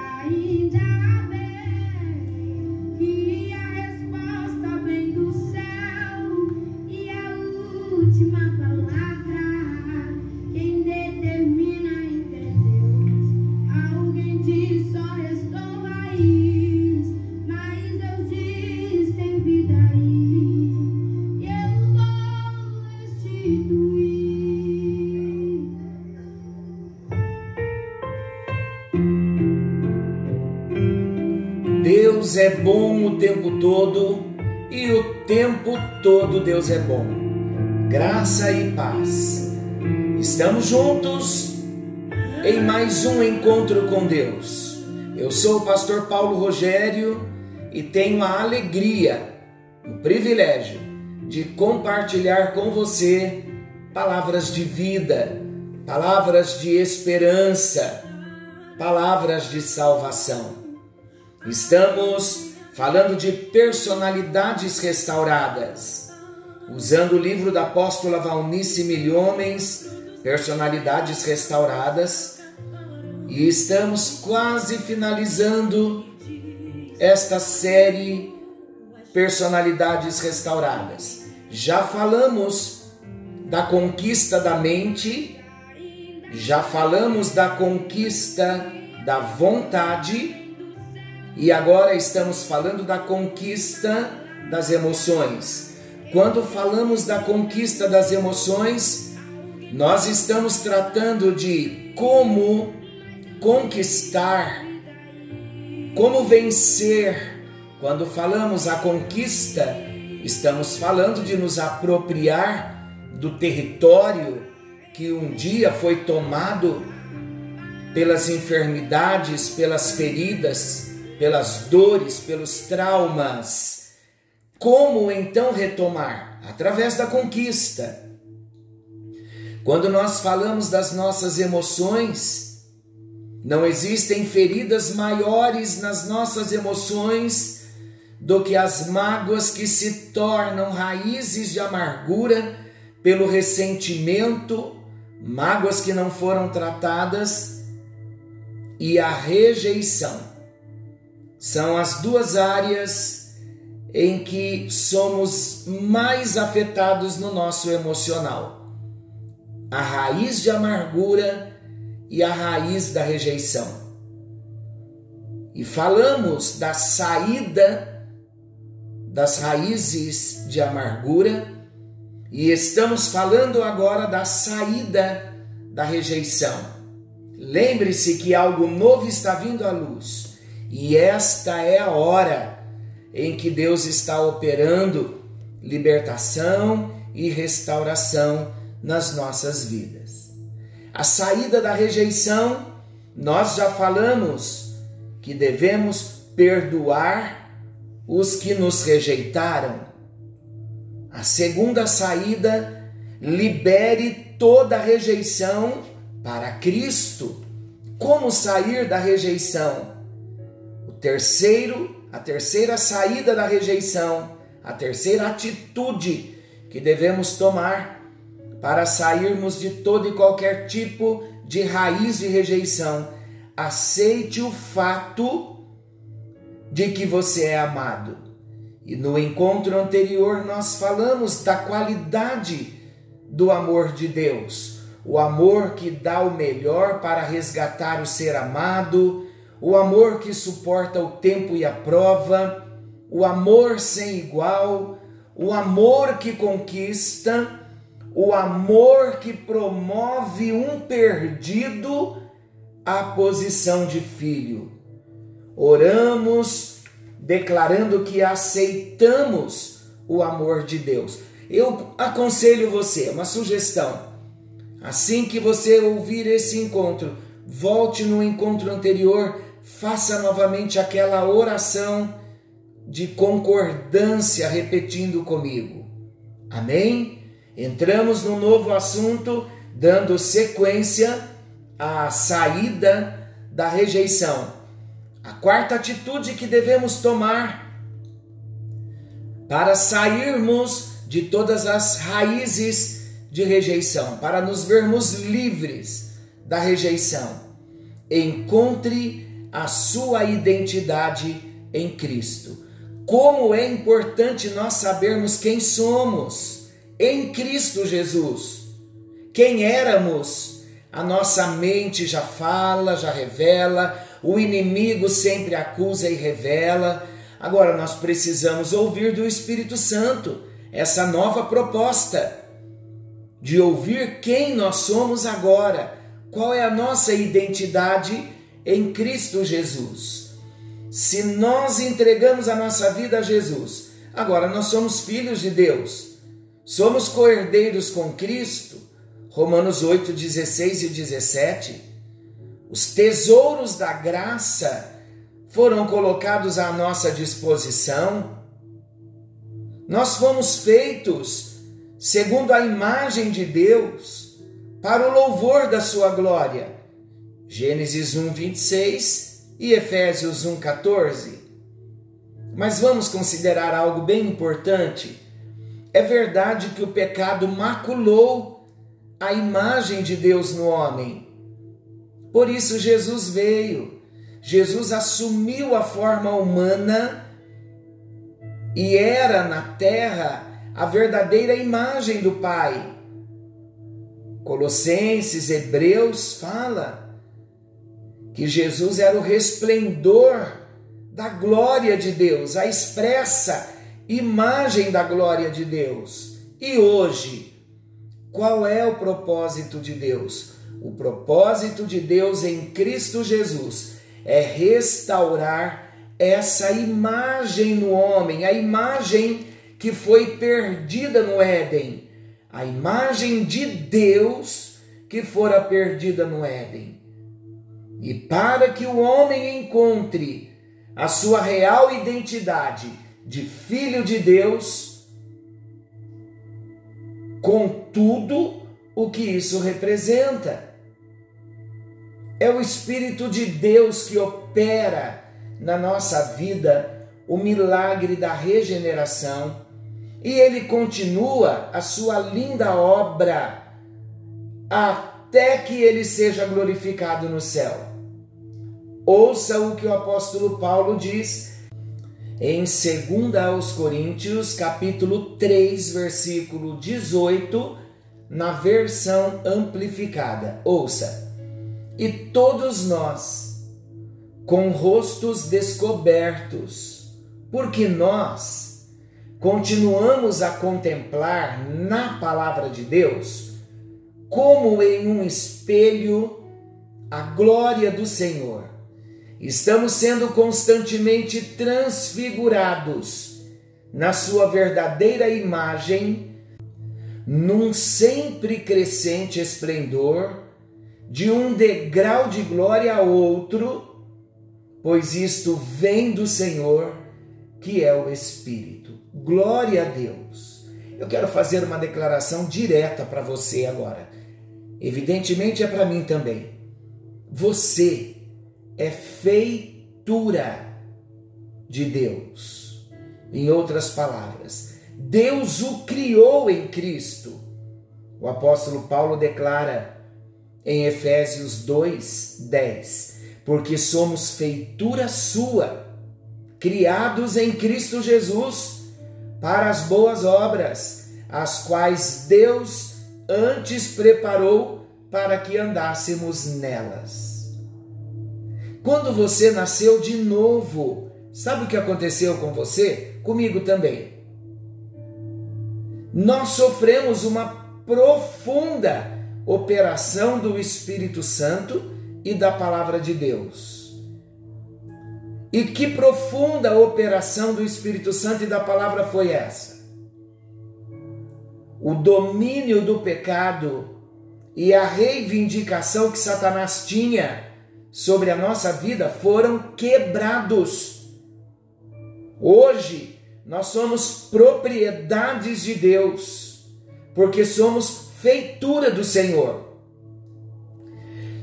Deus todo e o tempo todo Deus é bom. Graça e paz. Estamos juntos em mais um encontro com Deus. Eu sou o pastor Paulo Rogério e tenho a alegria, o privilégio de compartilhar com você palavras de vida, palavras de esperança, palavras de salvação. Estamos falando de personalidades restauradas, usando o livro da apóstola Valnice Milhomens, Personalidades Restauradas, e estamos quase finalizando esta série Personalidades Restauradas. Já falamos da conquista da mente, já falamos da conquista da vontade e agora estamos falando da conquista das emoções. Quando falamos da conquista das emoções, nós estamos tratando de como conquistar, como vencer. Quando falamos a conquista, estamos falando de nos apropriar do território que um dia foi tomado pelas enfermidades, pelas feridas, pelas dores, pelos traumas. Como então retomar? Através da conquista. Quando nós falamos das nossas emoções, não existem feridas maiores nas nossas emoções do que as mágoas que se tornam raízes de amargura pelo ressentimento, mágoas que não foram tratadas e a rejeição são as duas áreas em que somos mais afetados no nosso emocional: a raiz de amargura e a raiz da rejeição. E falamos da saída das raízes de amargura e estamos falando agora da saída da rejeição. Lembre-se que algo novo está vindo à luz e esta é a hora em que Deus está operando libertação e restauração nas nossas vidas. A saída da rejeição, nós já falamos que devemos perdoar os que nos rejeitaram. A segunda saída, libere toda rejeição para Cristo. Como sair da rejeição? Terceiro, a terceira saída da rejeição, a terceira atitude que devemos tomar para sairmos de todo e qualquer tipo de raiz de rejeição. Aceite o fato de que você é amado. E no encontro anterior nós falamos da qualidade do amor de Deus, o amor que dá o melhor para resgatar o ser amado, o amor que suporta o tempo e a prova, o amor sem igual, o amor que conquista, o amor que promove um perdido à posição de filho. Oramos declarando que aceitamos o amor de Deus. Eu aconselho você, uma sugestão. Assim que você ouvir esse encontro, volte no encontro anterior faça novamente aquela oração de concordância repetindo comigo. Amém? Entramos no novo assunto, dando sequência à saída da rejeição. A quarta atitude que devemos tomar para sairmos de todas as raízes de rejeição, para nos vermos livres da rejeição. Encontre a sua identidade em Cristo. Como é importante nós sabermos quem somos em Cristo Jesus. Quem éramos, a nossa mente já fala, já revela, o inimigo sempre acusa e revela. Agora nós precisamos ouvir do Espírito Santo essa nova proposta de ouvir quem nós somos agora, qual é a nossa identidade em Cristo Jesus. Se nós entregamos a nossa vida a Jesus, agora nós somos filhos de Deus, somos coerdeiros com Cristo. Romanos 8, 16 e 17. Os tesouros da graça foram colocados à nossa disposição. Nós fomos feitos segundo a imagem de Deus, para o louvor da sua glória. Gênesis 1, 26 e Efésios 1, 14. Mas vamos considerar algo bem importante. É verdade que o pecado maculou a imagem de Deus no homem. Por isso Jesus veio. Jesus assumiu a forma humana e era na terra a verdadeira imagem do Pai. Colossenses, Hebreus fala que Jesus era o resplendor da glória de Deus, a expressa imagem da glória de Deus. E hoje, qual é o propósito de Deus? O propósito de Deus em Cristo Jesus é restaurar essa imagem no homem, a imagem que foi perdida no Éden, a imagem de Deus que fora perdida no Éden. E para que o homem encontre a sua real identidade de filho de Deus, com tudo o que isso representa. É o Espírito de Deus que opera na nossa vida o milagre da regeneração e ele continua a sua linda obra até que ele seja glorificado no céu. Ouça o que o apóstolo Paulo diz em 2 aos Coríntios, capítulo 3, versículo 18, na versão amplificada. Ouça. E todos nós, com rostos descobertos, porque nós continuamos a contemplar na palavra de Deus, como em um espelho, a glória do Senhor. Estamos sendo constantemente transfigurados na sua verdadeira imagem, num sempre crescente esplendor, de um degrau de glória a outro, pois isto vem do Senhor, que é o Espírito. Glória a Deus. Eu quero fazer uma declaração direta para você agora. Evidentemente é para mim também. Você é feitura de Deus. Em outras palavras, Deus o criou em Cristo. O apóstolo Paulo declara em Efésios 2, 10: Porque somos feitura sua, criados em Cristo Jesus para as boas obras, as quais Deus antes preparou para que andássemos nelas. Quando você nasceu de novo, sabe o que aconteceu com você? Comigo também. Nós sofremos uma profunda operação do Espírito Santo e da palavra de Deus. E que profunda operação do Espírito Santo e da palavra foi essa? O domínio do pecado e a reivindicação que Satanás tinha sobre a nossa vida foram quebrados. Hoje nós somos propriedades de Deus, porque somos feitura do Senhor.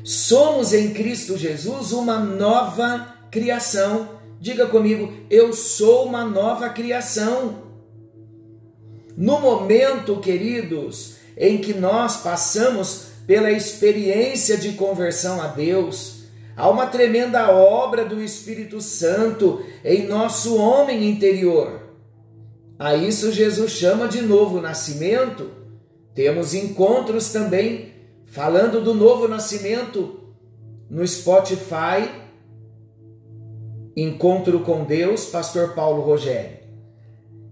Somos em Cristo Jesus uma nova criação. Diga comigo, eu sou uma nova criação. No momento, queridos, em que nós passamos pela experiência de conversão a Deus, Há uma tremenda obra do Espírito Santo em nosso homem interior. A isso Jesus chama de novo nascimento. Temos encontros também falando do novo nascimento no Spotify. Encontro com Deus, Pastor Paulo Rogério.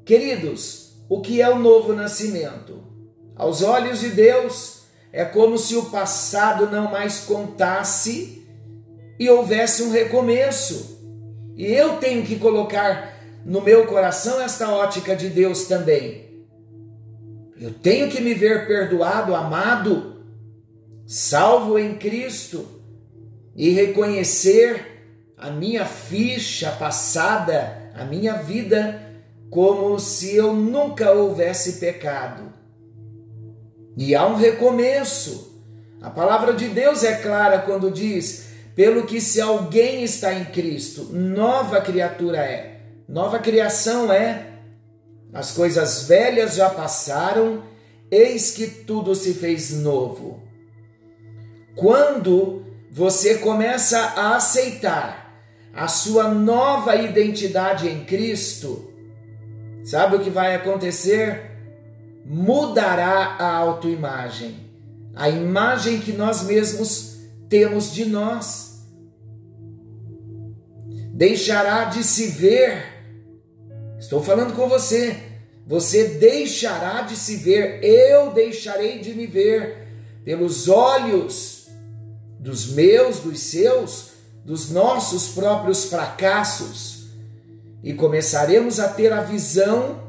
Queridos, o que é o novo nascimento? Aos olhos de Deus, é como se o passado não mais contasse e houvesse um recomeço. E eu tenho que colocar no meu coração esta ótica de Deus também. Eu tenho que me ver perdoado, amado, salvo em Cristo e reconhecer a minha ficha passada, a minha vida como se eu nunca houvesse pecado. E há um recomeço. A palavra de Deus é clara quando diz: pelo que se alguém está em Cristo, nova criatura é. Nova criação é. As coisas velhas já passaram, eis que tudo se fez novo. Quando você começa a aceitar a sua nova identidade em Cristo, Sabe o que vai acontecer? Mudará a autoimagem, a imagem que nós mesmos temos de nós. Deixará de se ver. Estou falando com você. Você deixará de se ver, eu deixarei de me ver pelos olhos dos meus, dos seus, dos nossos próprios fracassos e começaremos a ter a visão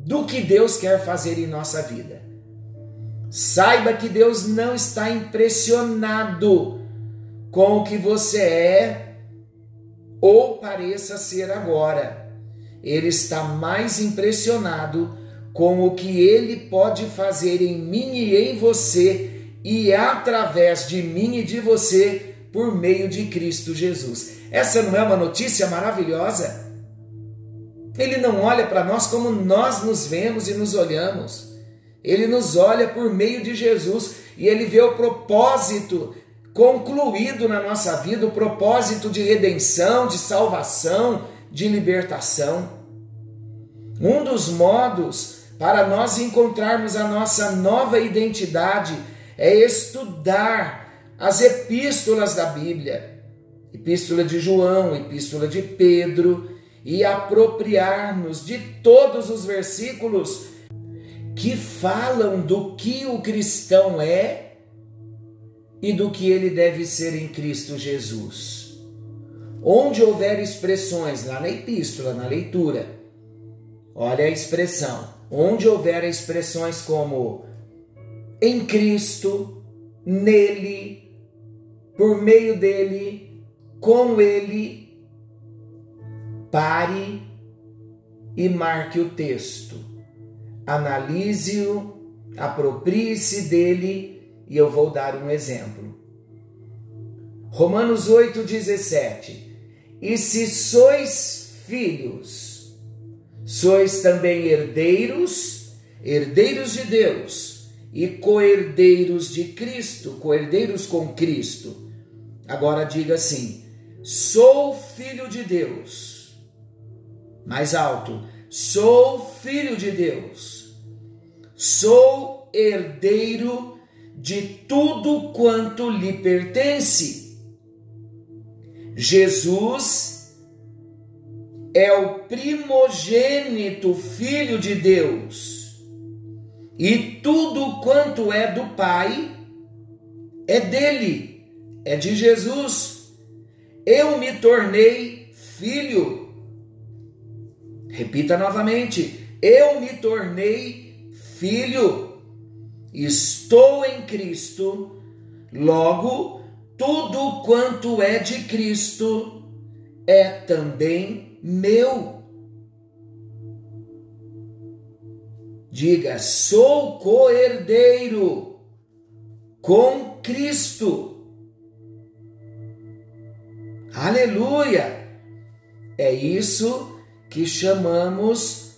do que Deus quer fazer em nossa vida. Saiba que Deus não está impressionado com o que você é ou pareça ser agora. Ele está mais impressionado com o que ele pode fazer em mim e em você e através de mim e de você por meio de Cristo Jesus. Essa não é uma notícia maravilhosa? Ele não olha para nós como nós nos vemos e nos olhamos. Ele nos olha por meio de Jesus e ele vê o propósito concluído na nossa vida, o propósito de redenção, de salvação, de libertação. Um dos modos para nós encontrarmos a nossa nova identidade é estudar as epístolas da Bíblia. Epístola de João, Epístola de Pedro, e apropriar-nos de todos os versículos que falam do que o cristão é e do que ele deve ser em Cristo Jesus. Onde houver expressões, lá na epístola, na leitura, olha a expressão, onde houver expressões como em Cristo, nele, por meio dele, com ele, Pare e marque o texto. Analise-o, aproprie-se dele e eu vou dar um exemplo. Romanos 8,17 E se sois filhos, sois também herdeiros, herdeiros de Deus e co-herdeiros de Cristo, co-herdeiros com Cristo. Agora diga assim: sou filho de Deus mais alto: Sou filho de Deus, sou herdeiro de tudo quanto lhe pertence. Jesus é o primogênito filho de Deus, e tudo quanto é do Pai é dele, é de Jesus. Eu me tornei filho Repita novamente: eu me tornei filho, estou em Cristo, logo, tudo quanto é de Cristo é também meu. Diga, sou co-herdeiro com Cristo. Aleluia! É isso que chamamos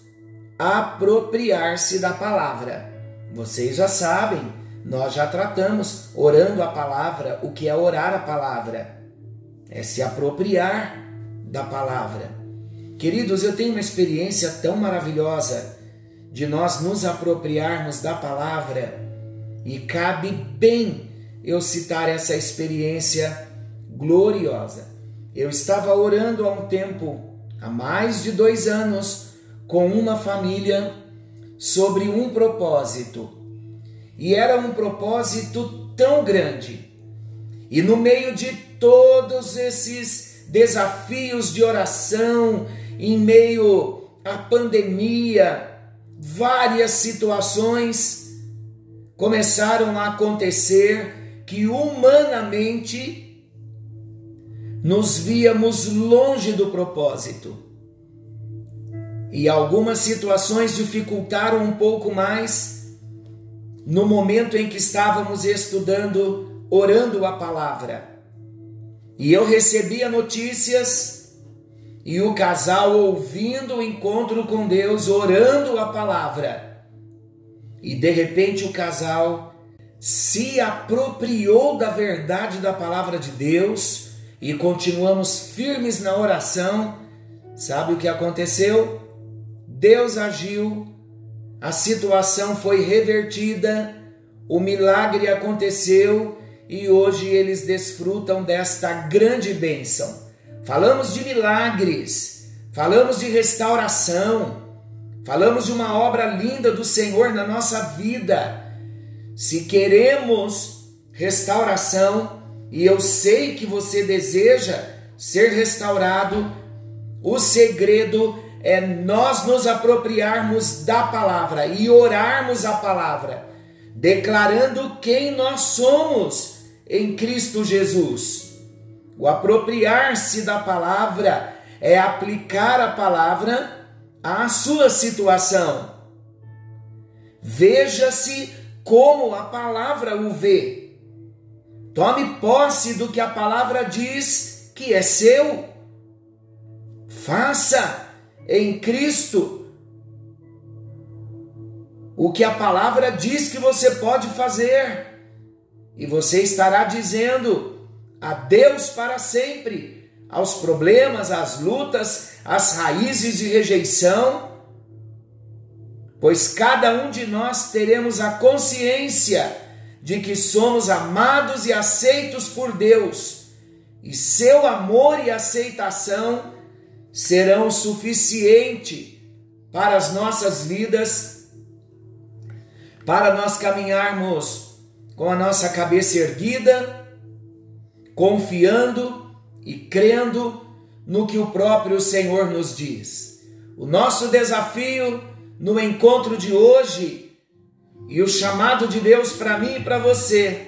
apropriar-se da palavra. Vocês já sabem, nós já tratamos orando a palavra, o que é orar a palavra. é se apropriar da palavra. Queridos, eu tenho uma experiência tão maravilhosa de nós nos apropriarmos da palavra e cabe bem eu citar essa experiência gloriosa. Eu estava orando há um tempo, há mais de dois anos, com uma família sobre um propósito. E era um propósito tão grande. E no meio de todos esses desafios de oração, em meio à pandemia, várias situações começaram a acontecer que humanamente nos víamos longe do propósito. E algumas situações dificultaram um pouco mais no momento em que estávamos estudando, orando a palavra. E eu recebia notícias e o casal ouvindo o encontro com Deus, orando a palavra. E de repente o casal se apropriou da verdade da palavra de Deus e continuamos firmes na oração. Sabe o que aconteceu? Deus agiu, a situação foi revertida, o milagre aconteceu e hoje eles desfrutam desta grande bênção. Falamos de milagres, falamos de restauração, falamos de uma obra linda do Senhor na nossa vida. Se queremos restauração, e eu sei que você deseja ser restaurado, o segredo é nós nos apropriarmos da palavra e orarmos a palavra, declarando quem nós somos em Cristo Jesus. O apropriar-se da palavra é aplicar a palavra à sua situação. Veja-se como a palavra o vê. Tome posse do que a palavra diz que é seu. Faça em Cristo o que a palavra diz que você pode fazer. E você estará dizendo adeus para sempre aos problemas, às lutas, às raízes de rejeição, pois cada um de nós teremos a consciência de que somos amados e aceitos por Deus, e seu amor e aceitação serão suficiente para as nossas vidas, para nós caminharmos com a nossa cabeça erguida, confiando e crendo no que o próprio Senhor nos diz. O nosso desafio no encontro de hoje e o chamado de Deus para mim e para você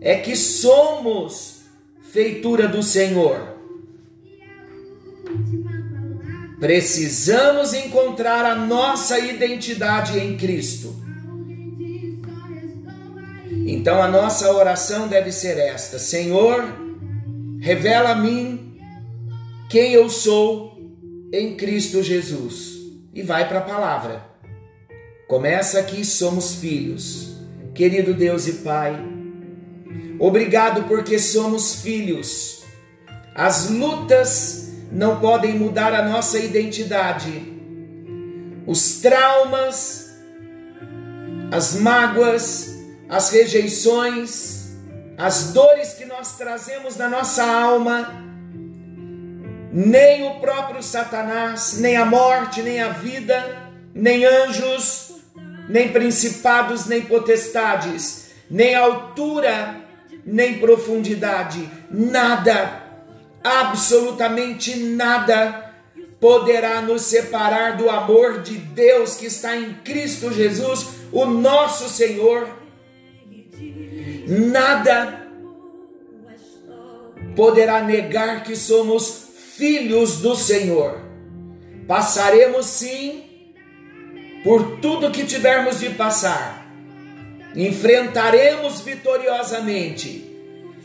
é que somos feitura do Senhor. Precisamos encontrar a nossa identidade em Cristo. Então a nossa oração deve ser esta: Senhor, revela a mim quem eu sou em Cristo Jesus. E vai para a palavra. Começa aqui, somos filhos. Querido Deus e Pai, obrigado porque somos filhos. As lutas não podem mudar a nossa identidade. Os traumas, as mágoas, as rejeições, as dores que nós trazemos na nossa alma, nem o próprio Satanás, nem a morte, nem a vida, nem anjos, nem principados, nem potestades, nem altura, nem profundidade, nada, absolutamente nada poderá nos separar do amor de Deus que está em Cristo Jesus, o nosso Senhor nada poderá negar que somos filhos do Senhor. Passaremos sim por tudo que tivermos de passar, enfrentaremos vitoriosamente.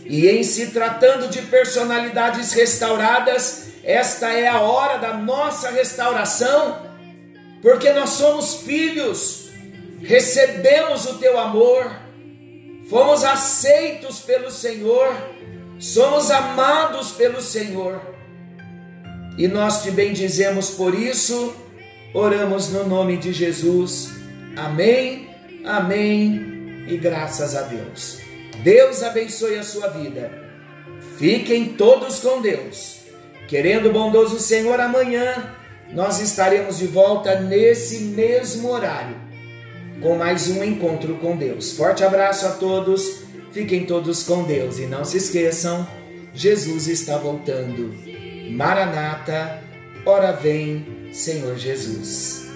E em se tratando de personalidades restauradas, esta é a hora da nossa restauração, porque nós somos filhos, recebemos o teu amor fomos aceitos pelo Senhor somos amados pelo Senhor. E nós te bendizemos por isso, oramos no nome de Jesus. Amém, amém e graças a Deus. Deus abençoe a sua vida. Fiquem todos com Deus. Querendo o bondoso Senhor, amanhã nós estaremos de volta nesse mesmo horário com mais um encontro com Deus. Forte abraço a todos. Fiquem todos com Deus e não se esqueçam, Jesus está voltando. Maranata, ora vem, Senhor Jesus.